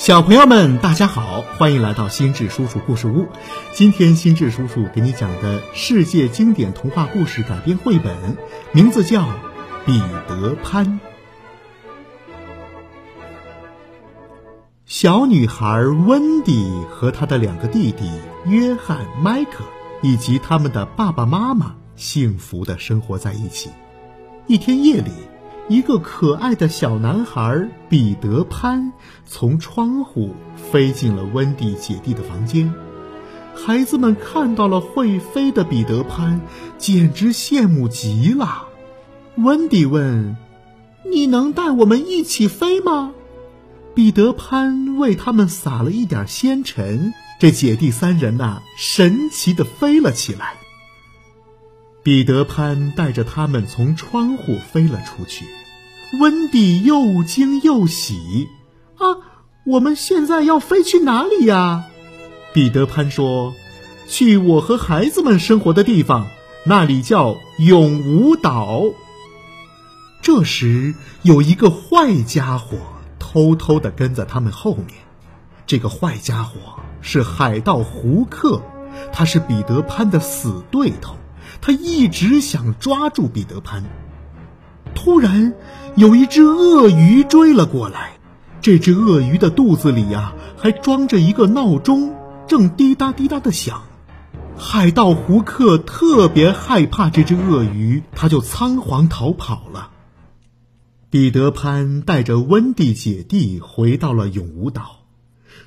小朋友们，大家好，欢迎来到心智叔叔故事屋。今天，心智叔叔给你讲的世界经典童话故事改编绘本，名字叫《彼得潘》。小女孩温迪和她的两个弟弟约翰、迈克，以及他们的爸爸妈妈，幸福的生活在一起。一天夜里。一个可爱的小男孩彼得潘从窗户飞进了温蒂姐弟的房间。孩子们看到了会飞的彼得潘，简直羡慕极了。温迪问：“你能带我们一起飞吗？”彼得潘为他们撒了一点仙尘，这姐弟三人呐，神奇的飞了起来。彼得潘带着他们从窗户飞了出去。温蒂又惊又喜，啊！我们现在要飞去哪里呀？彼得潘说：“去我和孩子们生活的地方，那里叫永无岛。”这时，有一个坏家伙偷偷的跟在他们后面。这个坏家伙是海盗胡克，他是彼得潘的死对头，他一直想抓住彼得潘。突然，有一只鳄鱼追了过来。这只鳄鱼的肚子里呀，还装着一个闹钟，正滴答滴答的响。海盗胡克特别害怕这只鳄鱼，他就仓皇逃跑了。彼得潘带着温蒂姐弟回到了永无岛，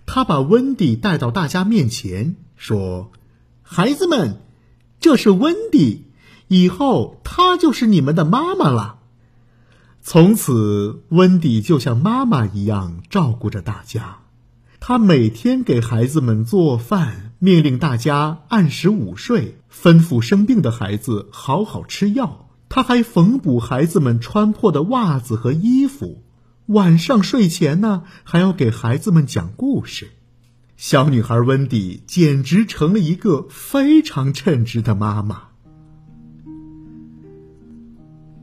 他把温蒂带到大家面前，说：“孩子们，这是温蒂，以后她就是你们的妈妈了。”从此，温迪就像妈妈一样照顾着大家。他每天给孩子们做饭，命令大家按时午睡，吩咐生病的孩子好好吃药。他还缝补孩子们穿破的袜子和衣服。晚上睡前呢，还要给孩子们讲故事。小女孩温迪简直成了一个非常称职的妈妈。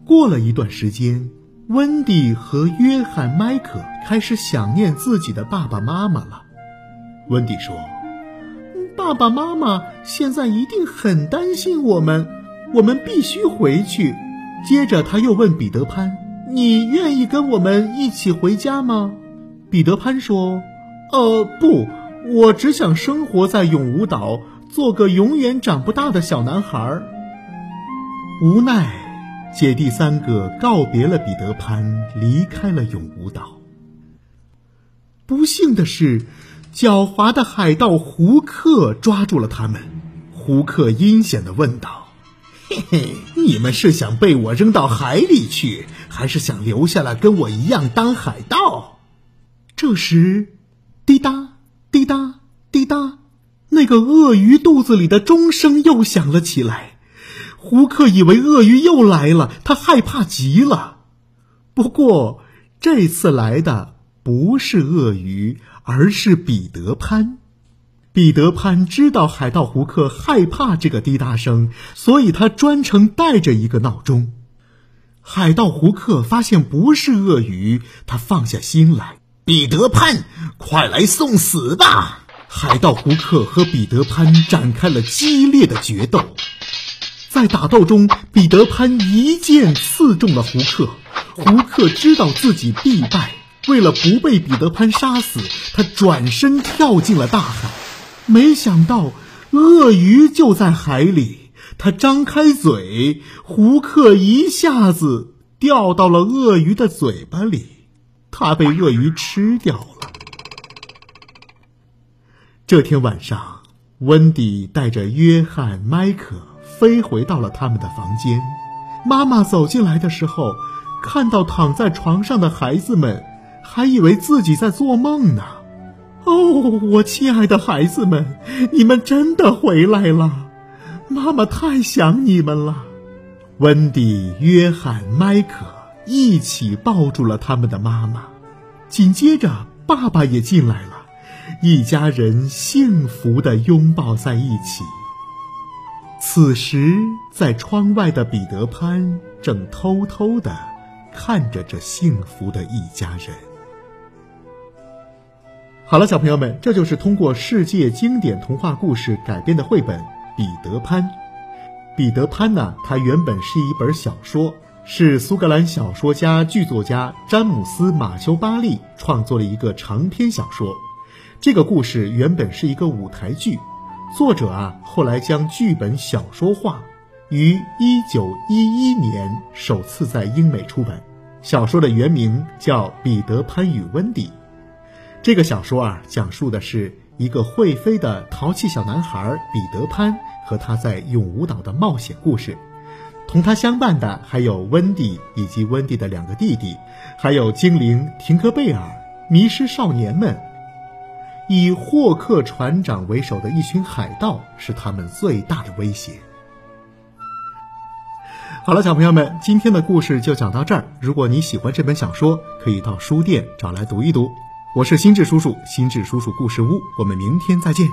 过了一段时间。温蒂和约翰·迈克开始想念自己的爸爸妈妈了。温蒂说：“爸爸妈妈现在一定很担心我们，我们必须回去。”接着，他又问彼得潘：“你愿意跟我们一起回家吗？”彼得潘说：“呃，不，我只想生活在永无岛，做个永远长不大的小男孩。”无奈。姐弟三个告别了彼得潘，离开了永无岛。不幸的是，狡猾的海盗胡克抓住了他们。胡克阴险的问道：“嘿嘿，你们是想被我扔到海里去，还是想留下来跟我一样当海盗？”这时，滴答滴答哒，那个鳄鱼肚子里的钟声又响了起来。胡克以为鳄鱼又来了，他害怕极了。不过这次来的不是鳄鱼，而是彼得潘。彼得潘知道海盗胡克害怕这个滴答声，所以他专程带着一个闹钟。海盗胡克发现不是鳄鱼，他放下心来。彼得潘，快来送死吧！海盗胡克和彼得潘展开了激烈的决斗。在打斗中，彼得潘一剑刺中了胡克。胡克知道自己必败，为了不被彼得潘杀死，他转身跳进了大海。没想到，鳄鱼就在海里。他张开嘴，胡克一下子掉到了鳄鱼的嘴巴里，他被鳄鱼吃掉了。这天晚上，温迪带着约翰、迈克。飞回到了他们的房间，妈妈走进来的时候，看到躺在床上的孩子们，还以为自己在做梦呢。哦，我亲爱的孩子们，你们真的回来了，妈妈太想你们了。温迪、约翰、迈克一起抱住了他们的妈妈，紧接着爸爸也进来了，一家人幸福的拥抱在一起。此时，在窗外的彼得潘正偷偷的看着这幸福的一家人。好了，小朋友们，这就是通过世界经典童话故事改编的绘本《彼得潘》。彼得潘呢，它原本是一本小说，是苏格兰小说家、剧作家詹姆斯·马修·巴利创作了一个长篇小说。这个故事原本是一个舞台剧，作者啊后来将剧本小说化，于一九一一年首次在英美出版。小说的原名叫《彼得潘与温迪》。这个小说啊，讲述的是一个会飞的淘气小男孩彼得潘和他在永无岛的冒险故事。同他相伴的还有温蒂以及温蒂的两个弟弟，还有精灵廷克贝尔、迷失少年们。以霍克船长为首的一群海盗是他们最大的威胁。好了，小朋友们，今天的故事就讲到这儿。如果你喜欢这本小说，可以到书店找来读一读。我是心智叔叔，心智叔叔故事屋，我们明天再见。